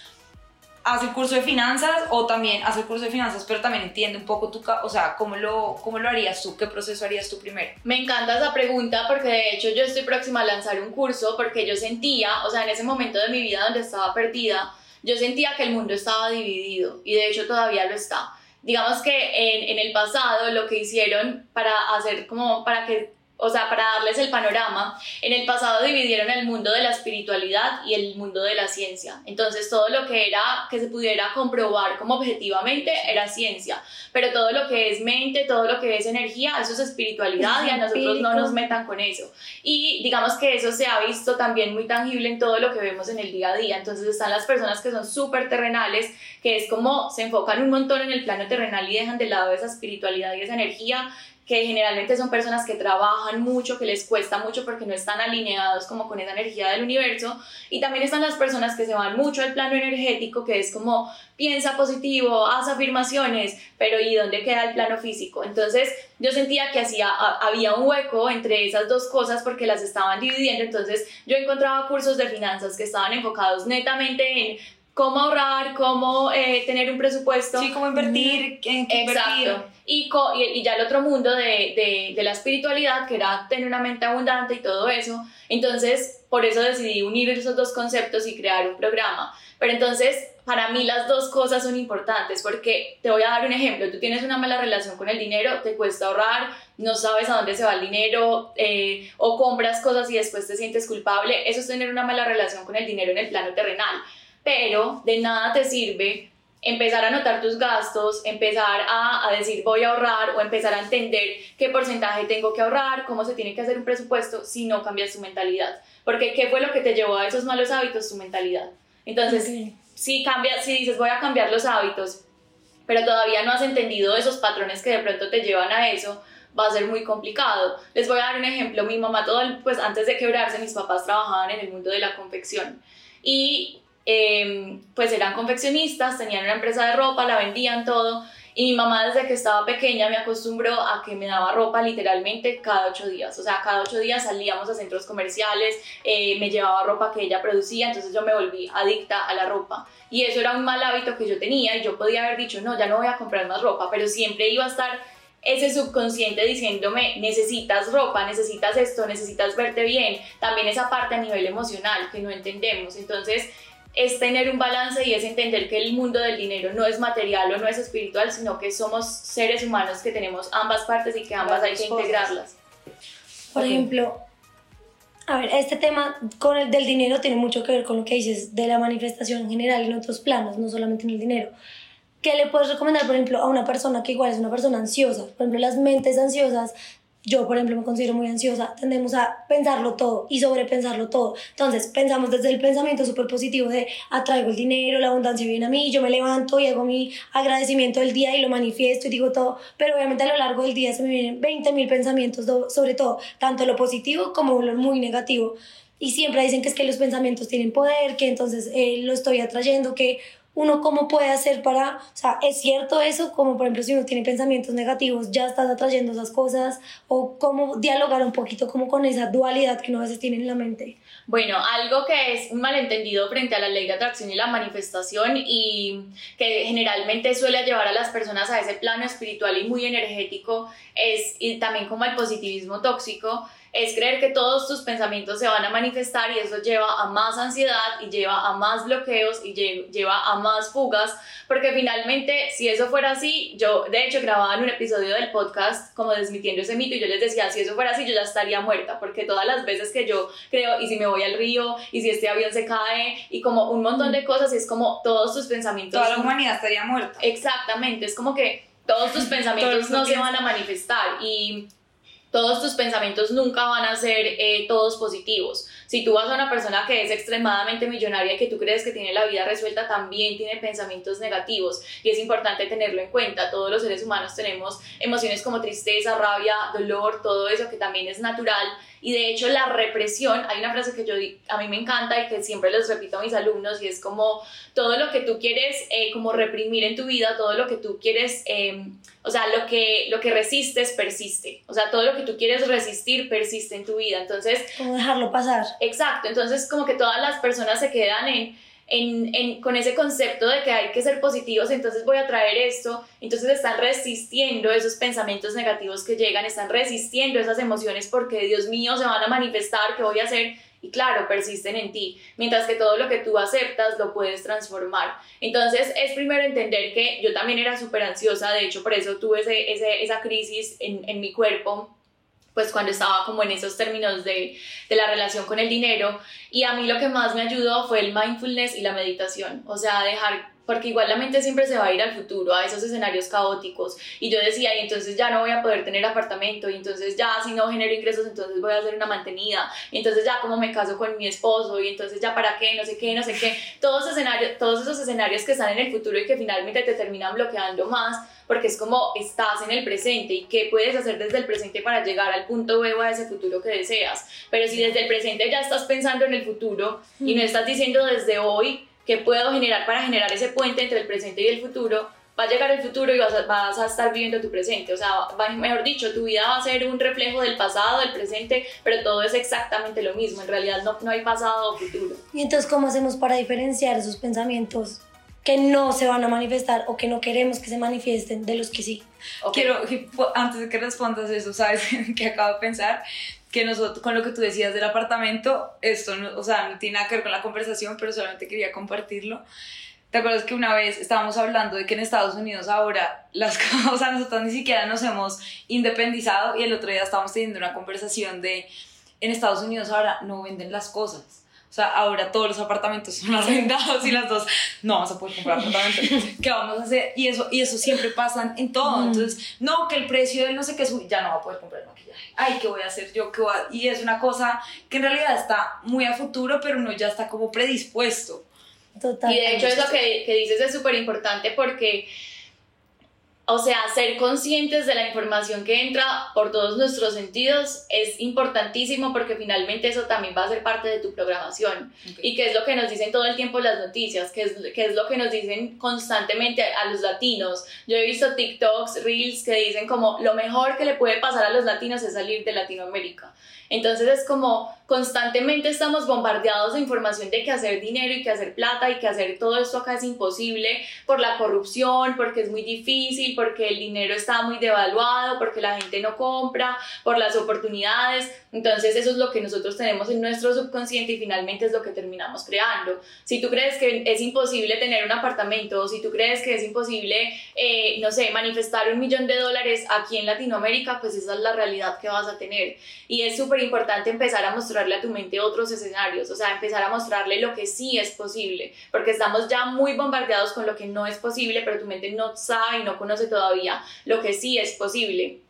haz el curso de finanzas o también haz el curso de finanzas, pero también entiende un poco tu, o sea, cómo lo, cómo lo harías tú, qué proceso harías tú primero. Me encanta esa pregunta porque de hecho yo estoy próxima a lanzar un curso porque yo sentía, o sea, en ese momento de mi vida donde estaba perdida, yo sentía que el mundo estaba dividido y de hecho todavía lo está. Digamos que en, en el pasado lo que hicieron para hacer como para que o sea, para darles el panorama, en el pasado dividieron el mundo de la espiritualidad y el mundo de la ciencia. Entonces, todo lo que era que se pudiera comprobar como objetivamente era ciencia, pero todo lo que es mente, todo lo que es energía, eso es espiritualidad y a nosotros no nos metan con eso. Y digamos que eso se ha visto también muy tangible en todo lo que vemos en el día a día. Entonces, están las personas que son súper terrenales, que es como se enfocan un montón en el plano terrenal y dejan de lado esa espiritualidad y esa energía que generalmente son personas que trabajan mucho, que les cuesta mucho porque no están alineados como con esa energía del universo. Y también están las personas que se van mucho al plano energético, que es como piensa positivo, haz afirmaciones, pero ¿y dónde queda el plano físico? Entonces yo sentía que hacía, había un hueco entre esas dos cosas porque las estaban dividiendo. Entonces yo encontraba cursos de finanzas que estaban enfocados netamente en cómo ahorrar, cómo eh, tener un presupuesto. Sí, cómo invertir, en qué Exacto. Y, y, ya el otro mundo de, de, de, la espiritualidad, que era tener una mente abundante y todo eso. Entonces, por eso decidí unir esos dos conceptos y crear un programa. Pero entonces, para mí las dos cosas son importantes porque te voy a dar un ejemplo. Tú tienes una mala relación con el dinero, te cuesta ahorrar, no sabes a dónde se va el dinero eh, o compras cosas y después te sientes culpable. Eso es tener una mala relación con el dinero en el plano terrenal pero de nada te sirve empezar a anotar tus gastos, empezar a, a, decir voy a ahorrar o empezar a entender qué porcentaje tengo que ahorrar, cómo se tiene que hacer un presupuesto si no cambias tu mentalidad. Porque ¿qué fue lo que te llevó a esos malos hábitos? Tu mentalidad. Entonces, si, cambia, si dices voy a cambiar los hábitos, pero todavía no has entendido esos patrones que de pronto te llevan a eso, va a ser muy complicado. Les voy a dar un ejemplo. Mi mamá, todo pues antes de quebrarse, mis papás trabajaban en el mundo de la confección y em, pues eran confeccionistas, tenían una empresa de ropa, la vendían todo. Y mi mamá desde que estaba pequeña me acostumbró a que me daba ropa literalmente cada ocho días. O sea, cada ocho días salíamos a centros comerciales, eh, me llevaba ropa que ella producía, entonces yo me volví adicta a la ropa. Y eso era un mal hábito que yo tenía y yo podía haber dicho, no, ya no voy a comprar más ropa, pero siempre iba a estar ese subconsciente diciéndome, necesitas ropa, necesitas esto, necesitas verte bien. También esa parte a nivel emocional que no entendemos. Entonces, es tener un balance y es entender que el mundo del dinero no es material o no es espiritual, sino que somos seres humanos que tenemos ambas partes y que ambas hay que integrarlas. Por ejemplo, a ver, este tema con el del dinero tiene mucho que ver con lo que dices de la manifestación en general en otros planos, no solamente en el dinero. ¿Qué le puedes recomendar, por ejemplo, a una persona que igual es una persona ansiosa? Por ejemplo, las mentes ansiosas yo, por ejemplo, me considero muy ansiosa, tendemos a pensarlo todo y sobrepensarlo todo. Entonces, pensamos desde el pensamiento súper positivo de atraigo el dinero, la abundancia viene a mí, yo me levanto y hago mi agradecimiento del día y lo manifiesto y digo todo, pero obviamente a lo largo del día se me vienen 20 mil pensamientos sobre todo, tanto lo positivo como lo muy negativo. Y siempre dicen que es que los pensamientos tienen poder, que entonces eh, lo estoy atrayendo, que uno cómo puede hacer para, o sea, es cierto eso, como por ejemplo si uno tiene pensamientos negativos, ya estás atrayendo esas cosas, o cómo dialogar un poquito como con esa dualidad que uno a veces tiene en la mente. Bueno, algo que es un malentendido frente a la ley de atracción y la manifestación y que generalmente suele llevar a las personas a ese plano espiritual y muy energético es y también como el positivismo tóxico es creer que todos tus pensamientos se van a manifestar y eso lleva a más ansiedad y lleva a más bloqueos y lleva a más fugas, porque finalmente si eso fuera así, yo de hecho grababa en un episodio del podcast como desmitiendo ese mito y yo les decía, si eso fuera así yo ya estaría muerta, porque todas las veces que yo creo, y si me voy al río, y si este avión se cae, y como un montón de cosas, y es como todos tus pensamientos... Toda la humanidad estaría muerta. Exactamente, es como que todos tus <laughs> pensamientos no se van a manifestar y todos tus pensamientos nunca van a ser eh, todos positivos. Si tú vas a una persona que es extremadamente millonaria y que tú crees que tiene la vida resuelta, también tiene pensamientos negativos y es importante tenerlo en cuenta. Todos los seres humanos tenemos emociones como tristeza, rabia, dolor, todo eso que también es natural y de hecho la represión, hay una frase que yo a mí me encanta y que siempre les repito a mis alumnos y es como todo lo que tú quieres eh, como reprimir en tu vida, todo lo que tú quieres, em, o sea, lo que, lo que resistes persiste. O sea, todo lo que tú quieres resistir persiste en tu vida. Entonces... Como dejarlo pasar. Exacto. Entonces como que todas las personas se quedan en en, con ese concepto de que hay que ser positivos, entonces voy a traer esto, entonces están resistiendo esos pensamientos negativos que llegan, están resistiendo esas emociones porque Dios mío se van a manifestar, ¿qué voy a hacer? Y claro, persisten en ti, mientras que todo lo que tú aceptas lo puedes transformar. Entonces es primero entender que yo también era súper ansiosa, de hecho por eso tuve ese, esa crisis en, en mi cuerpo pues cuando estaba como en esos términos de, de, la relación con el dinero. Y a mí lo que más me ayudó fue el mindfulness y la meditación, o sea, dejar, porque igual la mente siempre se va a ir al futuro, a esos escenarios caóticos. Y yo decía, y entonces ya no voy a poder tener apartamento, y entonces ya si no genero ingresos, entonces voy a hacer una mantenida, y entonces ya como me caso con mi esposo, y entonces ya para qué, no sé qué, no sé qué. Todos, escenarios, todos esos escenarios que están en el futuro y que finalmente te terminan bloqueando más porque es como estás en el presente y qué puedes hacer desde el presente para llegar al punto B o a ese futuro que deseas. Pero si desde el presente ya estás pensando en el futuro y no estás diciendo desde hoy qué puedo generar para generar ese puente entre el presente y el futuro, va a llegar el futuro y vas a, vas a estar viviendo tu presente. O sea, mejor dicho, tu vida va a ser un reflejo del pasado, del presente, pero todo es exactamente lo mismo. En realidad no, no hay pasado o futuro. ¿Y entonces cómo hacemos para diferenciar esos pensamientos que no se van a manifestar o que no queremos que se manifiesten de los que sí. Quiero, antes de que respondas eso, ¿sabes <laughs> qué acabo de pensar? Que nosotros, con lo que tú decías del apartamento, esto, no, o sea, no tiene nada que ver con la conversación, pero solamente quería compartirlo. ¿Te acuerdas que una vez estábamos hablando de que en Estados Unidos ahora las <laughs> cosas, o sea, nosotros ni siquiera nos hemos independizado y el otro día estábamos teniendo una conversación de en Estados Unidos ahora no venden las cosas o sea, ahora todos los apartamentos son <laughs> arrendados y las dos no vamos a poder comprar apartamentos. <laughs> ¿Qué vamos a hacer? Y eso, y eso siempre pasa en todo. Entonces, no, que el precio del no sé qué sube, ya no va a poder comprar maquillaje. Ay, ¿qué voy a hacer yo? ¿Qué voy Y es una cosa que en realidad está muy a futuro, pero uno ya está como predispuesto. Total. Y de hecho eso que, que dices es súper importante porque o sea, ser conscientes de la información que entra por todos nuestros sentidos es importantísimo porque finalmente eso también va a ser parte de tu programación. Y qué es lo que nos dicen todo el tiempo las noticias, qué es, qué es lo que nos dicen constantemente a los latinos. Yo he visto TikToks, Reels que dicen como lo mejor que le puede pasar a los latinos es salir de Latinoamérica. Entonces es como constantemente estamos bombardeados de información de que hacer dinero y que hacer plata y que hacer todo esto acá es imposible por la corrupción, porque es muy difícil, porque el dinero está muy devaluado, porque la gente no compra, por las oportunidades. Entonces eso es lo que nosotros tenemos en nuestro subconsciente y finalmente es lo que terminamos creando. Si tú crees que es imposible tener un apartamento si tú crees que es imposible, eh, no sé, manifestar un millón de dólares aquí en Latinoamérica, pues esa es la realidad que vas a tener. Y es súper importante empezar a mostrarle a tu mente otros escenarios, o sea, empezar a mostrarle lo que sí es posible, porque estamos ya muy bombardeados con lo que no es posible, pero tu mente no sabe y no conoce todavía lo que sí es posible.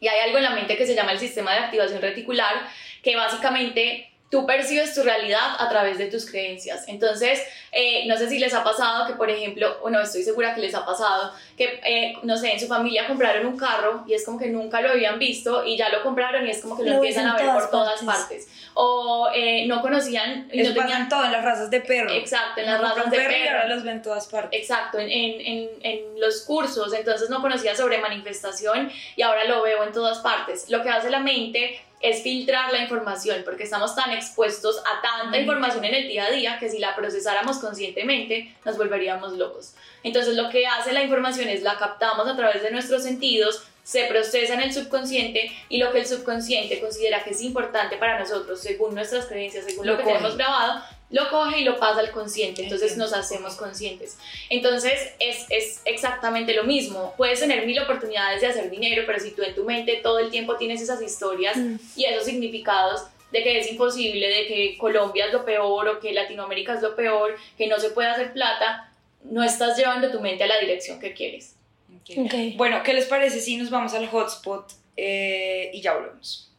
Y hay algo en la mente que se llama el sistema de activación reticular, que básicamente tú percibes tu realidad a través de tus creencias. Entonces, eh, no sé si les ha pasado que, por ejemplo, o no estoy segura que les ha pasado, que, eh, no sé, en su familia compraron un carro y es como que nunca lo habían visto y ya lo compraron y es como que lo, empiezan a ver por todas partes. O eh, no conocían... y no tenían todo en las razas de perro. Exacto, en las razas de perro. Y ahora los ven en todas partes. Exacto, en, en, en los cursos, entonces no conocía sobre manifestación y ahora lo veo en todas partes. Lo que hace la mente es filtrar la información, porque estamos tan expuestos a tanta información en el día a día que si la procesáramos conscientemente nos volveríamos locos. Entonces lo que hace la información es la captamos a través de nuestros sentidos, se procesa en el subconsciente y lo que el subconsciente considera que es importante para nosotros, según nuestras creencias, según lo, que tenemos grabado, lo coge y lo pasa al consciente, entonces nos hacemos conscientes. Entonces es, es, exactamente lo mismo, puedes tener mil oportunidades de hacer dinero, pero si tú en tu mente todo el tiempo tienes esas historias mm. y esos significados de que es imposible, de que Colombia es lo peor o que Latinoamérica es lo peor, que no se puede hacer plata, no estás llevando tu mente a la dirección que quieres. Bueno, ¿qué les parece si nos vamos al hotspot eh, y ya volvemos?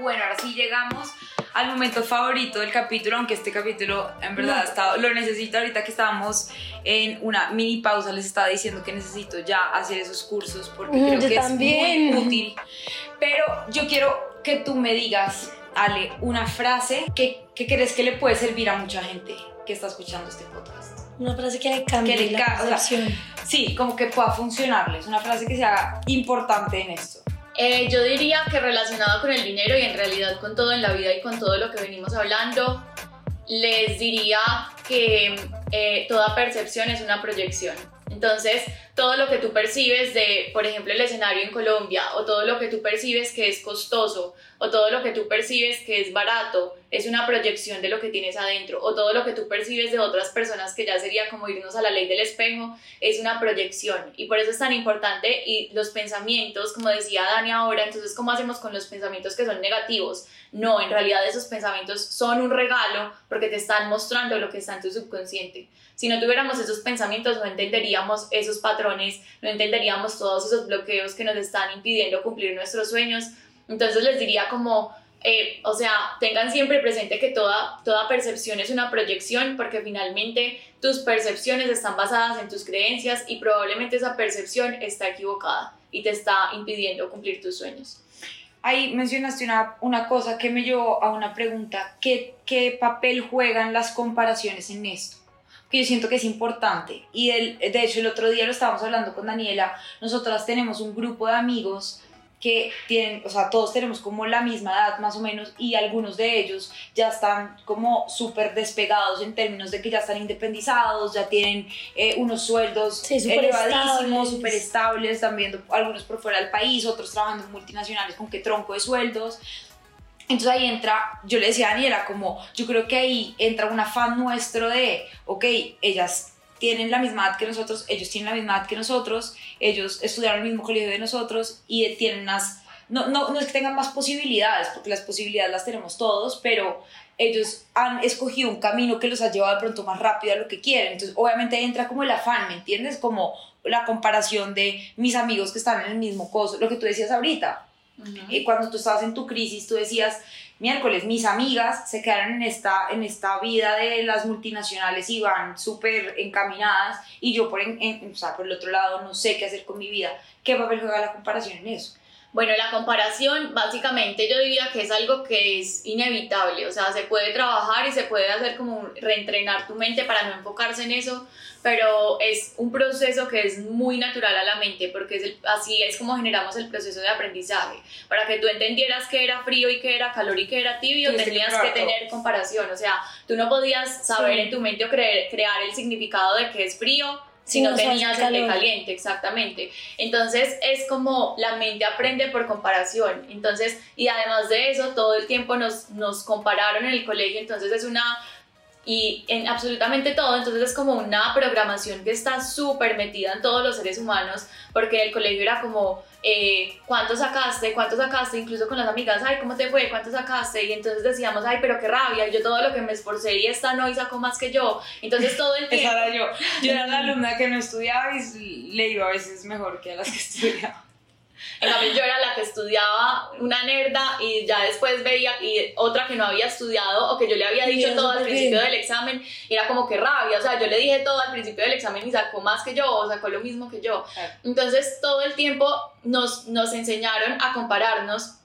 Bueno, ahora sí llegamos al momento favorito del capítulo, aunque este capítulo en verdad estado, lo necesito ahorita que estábamos en una mini pausa, les estaba diciendo que necesito ya hacer esos cursos porque creo que es muy útil. Pero yo quiero que tú me digas Ale, una frase que, que crees que le puede servir a mucha gente que está escuchando este podcast. Una frase que le cambie que le la sí, como que pueda funcionarles, una frase que sea importante en esto. Eh, yo diría que relacionado con el dinero y en realidad con todo en la vida y con todo lo que venimos hablando, les diría que eh, toda percepción es una proyección. Entonces, todo lo que tú percibes de, por ejemplo, el escenario en Colombia, o todo lo que tú percibes que es costoso, o todo lo que tú percibes que es barato, es una proyección de lo que tienes adentro, o todo lo que tú percibes de otras personas, que ya sería como irnos a la ley del espejo, es una proyección. Y por eso es tan importante y los pensamientos, como decía Dani ahora, entonces, ¿cómo hacemos con los pensamientos que son negativos? No, en realidad esos pensamientos son un regalo porque te están mostrando lo que está en tu subconsciente. Si no tuviéramos esos pensamientos, no entenderíamos esos patrones, no entenderíamos todos esos bloqueos que nos están impidiendo cumplir nuestros sueños entonces les diría como, eh, o sea, tengan siempre presente que toda, toda percepción es una proyección porque finalmente tus percepciones están basadas en tus creencias y probablemente esa percepción está equivocada y te está impidiendo cumplir tus sueños. Ahí mencionaste una, una cosa que me llevó a una pregunta, ¿qué, ¿qué papel juegan las comparaciones en esto? Que yo siento que es importante. Y de hecho el otro día lo estábamos hablando con Daniela, nosotras tenemos un grupo de amigos que tienen, o sea, todos tenemos como la misma edad más o menos y algunos de ellos ya están como súper despegados en términos de que ya están independizados, ya tienen eh, unos sueldos elevadísimos, súper estables, están viendo algunos por fuera del país, otros trabajando en multinacionales con qué tronco de sueldos. Entonces ahí entra, yo le decía a Daniela como, yo creo que ahí entra un afán nuestro de, ok, ellas tienen la misma edad que nosotros, ellos tienen la misma edad que nosotros, ellos estudiaron el mismo colegio de nosotros y tienen unas, no, no, no es que tengan más posibilidades, porque las posibilidades las tenemos todos, pero ellos han escogido un camino que los ha llevado de pronto más rápido a lo que quieren. Entonces, obviamente entra como el afán, ¿me entiendes? Como la comparación de mis amigos que están en el mismo coso, lo que tú decías ahorita. Cuando tú estabas en tu crisis, tú decías, miércoles, mis amigas se quedaron en esta, en esta vida de las multinacionales y van súper encaminadas y yo por, en, por el otro lado no sé qué hacer con mi vida. ¿Qué papel juega la comparación en eso? Bueno, la comparación básicamente yo diría que es algo que es inevitable, o sea, se puede trabajar y se puede hacer como reentrenar tu mente para no enfocarse en eso, pero es un proceso que es muy natural a la mente porque es así es como generamos el proceso de aprendizaje. Para que tú entendieras qué era frío y qué era calor y qué era tibio, tenías que tener comparación, o sea, tú no podías saber en tu mente o crear el significado de qué es frío si no, tenías el de caliente, exactamente. Entonces es como la mente aprende por comparación. Entonces, y además de eso, todo el tiempo nos, nos compararon en el colegio, entonces es una y en absolutamente todo, entonces es como una programación que está súper metida en todos los seres humanos, porque el colegio era como, eh, ¿cuánto sacaste? ¿Cuánto sacaste? Incluso con las amigas, ay, ¿cómo te fue? ¿Cuánto sacaste? Y entonces decíamos, ay, pero qué rabia, yo todo lo que me esforcé y esta no y sacó más que yo. Entonces todo el tiempo... <laughs> Esa era yo. Yo era la alumna que no estudiaba y le iba a veces mejor que a las que <laughs> estudiaba. En cambio, yo era la que estudiaba una nerda y ya después veía y otra que no había estudiado o que yo le había dicho todo al principio del examen y era como que rabia. O sea, yo le dije todo al principio del examen y sacó más que yo o sacó lo mismo que yo. Entonces, todo el tiempo nos, nos enseñaron a compararnos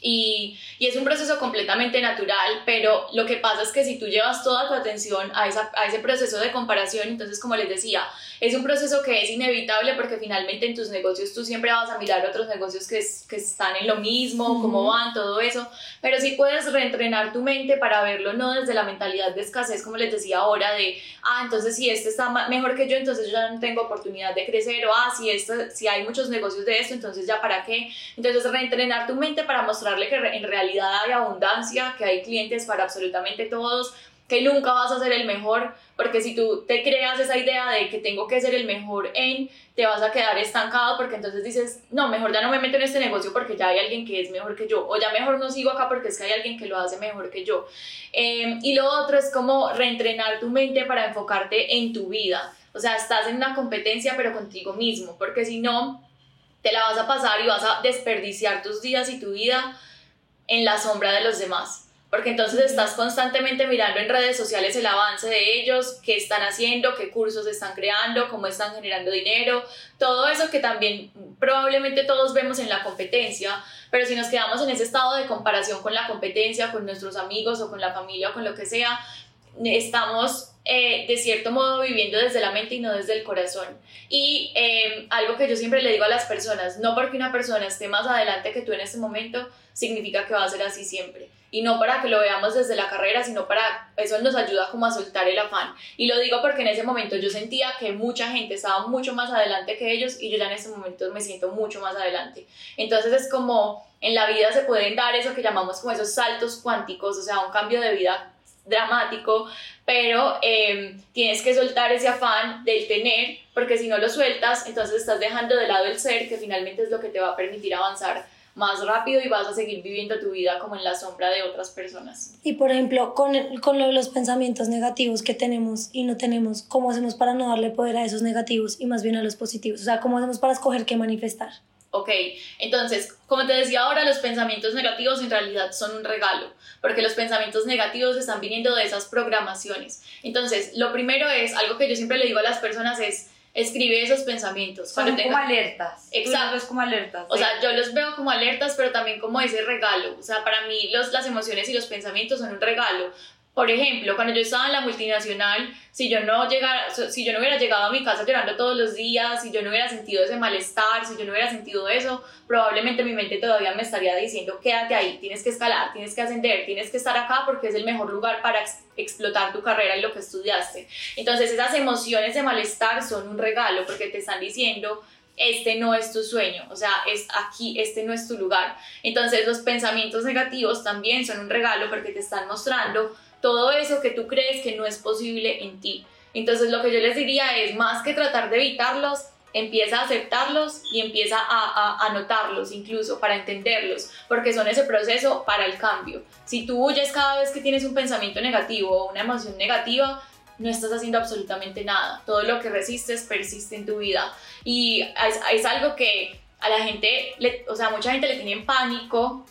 y, y, es un proceso completamente natural, pero lo que pasa es que si tú llevas toda tu atención a, esa, a ese proceso de comparación, entonces como les decía, es un proceso que es inevitable porque finalmente en tus negocios tú siempre vas a mirar otros negocios que, que están en lo mismo, cómo van, todo eso, pero sí puedes reentrenar tu mente para verlo no desde la mentalidad de escasez, como les decía ahora, de, ah, entonces si este está mejor que yo, entonces yo ya no tengo oportunidad de crecer, o ah, si, esto, si hay muchos negocios de esto, entonces ya para qué. Entonces reentrenar tu mente para mostrarle que en realidad hay abundancia, que hay clientes para absolutamente todos, que nunca vas a ser el mejor, porque si tú te creas esa idea de que tengo que ser el mejor en, te vas a quedar estancado porque entonces dices, no, mejor ya no me meto en este negocio porque ya hay alguien que es mejor que yo, o ya mejor no sigo acá porque es que hay alguien que lo hace mejor que yo. Em, y lo otro es como reentrenar tu mente para enfocarte en tu vida. O sea, estás en una competencia pero contigo mismo, porque si no, te la vas a pasar y vas a desperdiciar tus días y tu vida en la sombra de los demás porque entonces estás constantemente mirando en redes sociales el avance de ellos, qué están haciendo, qué cursos están creando, cómo están generando dinero, todo eso que también probablemente todos vemos en la competencia, pero si nos quedamos en ese estado de comparación con la competencia, con nuestros amigos o con la familia o con lo que sea, estamos eh, de cierto modo viviendo desde la mente y no desde el corazón. Y eh, algo que yo siempre le digo a las personas, no porque una persona esté más adelante que tú en este momento, significa que va a ser así siempre y no para que lo veamos desde la carrera, sino para eso nos ayuda como a soltar el afán. Y lo digo porque en ese momento yo sentía que mucha gente estaba mucho más adelante que ellos y yo ya en ese momento me siento mucho más adelante. Entonces es como en la vida se pueden dar eso que llamamos como esos saltos cuánticos, o sea, un cambio de vida dramático, pero em, tienes que soltar ese afán del tener, porque si no lo sueltas, entonces estás dejando de lado el ser, que finalmente es lo que te va a permitir avanzar más rápido y vas a seguir viviendo tu vida como en la sombra de otras personas. Y por ejemplo, con, con los pensamientos negativos que tenemos y no tenemos, ¿cómo hacemos para no darle poder a esos negativos y más bien a los positivos? O sea, ¿cómo hacemos para escoger qué manifestar? Ok, entonces, como te decía ahora, los pensamientos negativos en realidad son un regalo, porque los pensamientos negativos están viniendo de esas programaciones. Entonces, lo primero es, algo que yo siempre le digo a las personas es, escribe esos pensamientos. Son como alertas. Exacto. es como alertas. O sea, yo los veo como alertas, pero también como ese regalo. O sea, para mí los, las emociones y los pensamientos son un regalo. Por ejemplo, cuando yo estaba en la multinacional, si yo no llegara, si yo no hubiera llegado a mi casa llorando todos los días, si yo no hubiera sentido ese malestar, si yo no hubiera sentido eso, probablemente mi mente todavía me estaría diciendo, quédate ahí, tienes que escalar, tienes que ascender, tienes que estar acá porque es el mejor lugar para explotar tu carrera y lo que estudiaste. Entonces esas emociones de malestar son un regalo porque te están diciendo, este no es tu sueño, o sea, es aquí, este no es tu lugar. Entonces los pensamientos negativos también son un regalo porque te están mostrando todo eso que tú crees que no es posible en ti. Entonces lo que yo les diría es, más que tratar de evitarlos, empieza a aceptarlos y empieza a, a, notarlos incluso para entenderlos, porque son ese proceso para el cambio. Si tú huyes cada vez que tienes un pensamiento negativo o una emoción negativa, no estás haciendo absolutamente nada. Todo lo que resistes persiste en tu vida. Y es, es algo que a la gente, o sea, mucha gente le tiene pánico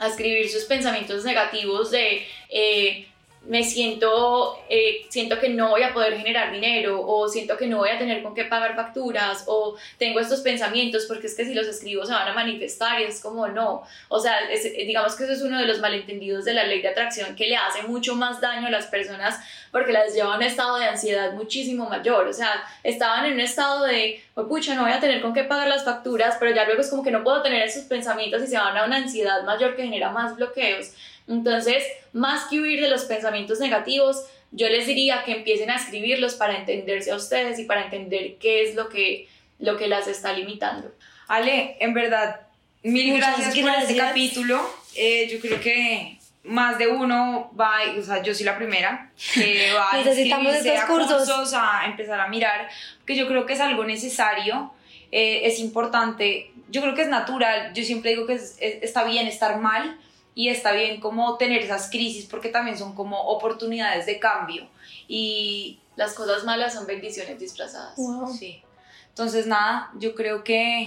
a escribir sus pensamientos negativos de... Eh, me siento, eh, siento que no voy a poder generar dinero o siento que no voy a tener con qué pagar facturas o tengo estos pensamientos porque es que si los escribo se van a manifestar y es como no. O sea, digamos que eso es uno de los malentendidos de la ley de atracción que le hace mucho más daño a las personas porque las lleva a un estado de ansiedad muchísimo mayor. O sea, estaban en un estado de, pues pucha, no voy a tener con qué pagar las facturas, pero ya luego es como que no puedo tener esos pensamientos y se van a una ansiedad mayor que genera más bloqueos. Entonces, más que huir de los pensamientos negativos, yo les diría que empiecen a escribirlos para entenderse a ustedes y para entender qué es lo que, lo que las está limitando. Ale, en verdad, mil gracias, por este capítulo. Eh, yo creo que más de uno va, o sea, yo soy la primera que <laughs> va a inscribirse a cursos. a empezar a mirar, que yo creo que es algo necesario, eh, es importante, yo creo que es natural, yo siempre digo que está bien estar mal, y está bien como tener esas crisis porque también son como oportunidades de cambio y las cosas malas son bendiciones disfrazadas. Sí. Entonces nada, yo creo que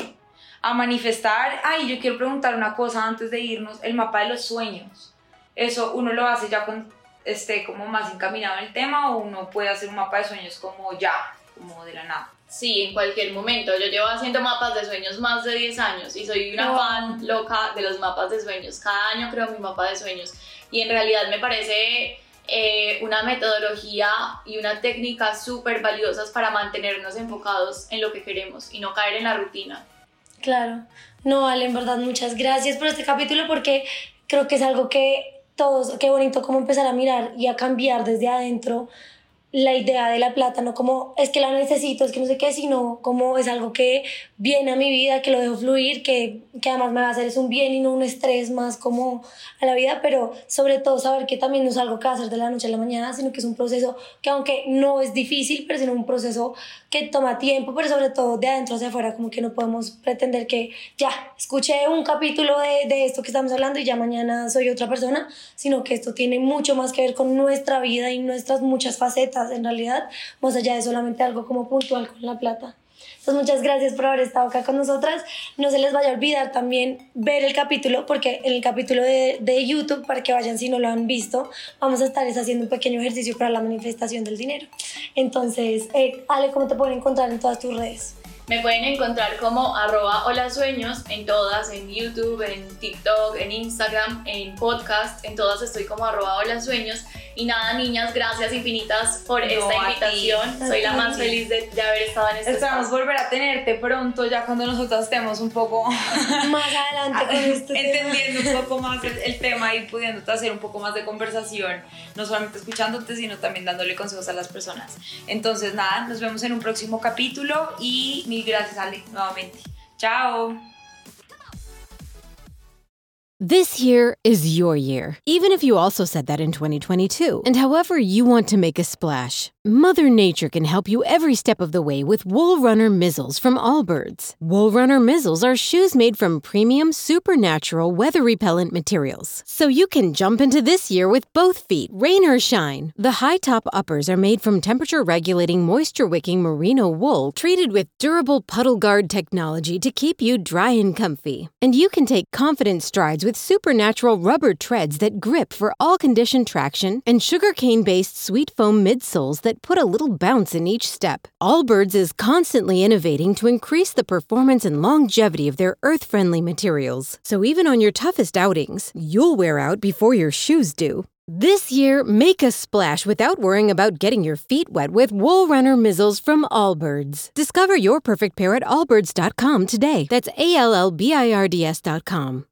a manifestar, ay, yo quiero preguntar una cosa antes de irnos, el mapa de los sueños. Eso uno lo hace ya con esté como más encaminado en el tema o uno puede hacer un mapa de sueños como ya, como de la nada. Sí, en cualquier momento. Yo llevo haciendo mapas de sueños más de 10 años y soy una fan loca de los mapas de sueños. Cada año creo mi mapa de sueños y en realidad me parece eh, una metodología y una técnica súper valiosas para mantenernos enfocados en lo que queremos y no caer en la rutina. Claro. No, Ale, en verdad, muchas gracias por este capítulo porque creo que es algo que todos, qué bonito como empezar a mirar y a cambiar desde adentro la idea de la plata, no como es que la necesito, es que no sé qué, sino como es algo que viene a mi vida, que lo dejo fluir, que, que además me va a hacer es un bien y no un estrés más como a la vida, pero sobre todo saber que también no es algo que va a hacer de la noche a la mañana, sino que es un proceso que aunque no es difícil, pero es un proceso que toma tiempo, pero sobre todo de adentro hacia afuera, como que no podemos pretender que ya escuché un capítulo de, de esto que estamos hablando y ya mañana soy otra persona, sino que esto tiene mucho más que ver con nuestra vida y nuestras muchas facetas en realidad, más allá de solamente algo como puntual con la plata. Entonces, muchas gracias por haber estado acá con nosotras. No se les vaya a olvidar también ver el capítulo, porque en el capítulo de, de YouTube, para que vayan si no lo han visto, vamos a estar haciendo un pequeño ejercicio para la manifestación del dinero. Entonces, eh, Ale, ¿cómo te pueden encontrar en todas tus redes? Me pueden encontrar como arroba hola sueños en todas, en YouTube, en TikTok, en Instagram, en podcast, en todas estoy como arroba hola sueños. Y nada, niñas, gracias infinitas por esta invitación. Soy la más feliz de, de, haber estado en este Esperamos volver a tenerte pronto, ya cuando nosotros estemos un poco <laughs> más adelante con este entendiendo un poco más el, tema y pudiéndote hacer un poco más de conversación, no solamente escuchándote, sino también dándole consejos a las personas. Entonces, nada, nos vemos en un próximo capítulo y mil gracias, Ale, nuevamente. Chao. This year is your year, even if you also said that in 2022. And however you want to make a splash, Mother Nature can help you every step of the way with Wool Runner Mizzles from Allbirds. Wool Runner Mizzles are shoes made from premium, supernatural, weather repellent materials. So you can jump into this year with both feet, rain or shine. The high top uppers are made from temperature regulating, moisture wicking merino wool treated with durable puddle guard technology to keep you dry and comfy. And you can take confident strides with with supernatural rubber treads that grip for all condition traction and sugarcane based sweet foam midsoles that put a little bounce in each step. Allbirds is constantly innovating to increase the performance and longevity of their earth friendly materials. So even on your toughest outings, you'll wear out before your shoes do. This year, make a splash without worrying about getting your feet wet with Wool Runner Mizzles from Allbirds. Discover your perfect pair at allbirds.com today. That's A L L B I R D S.com.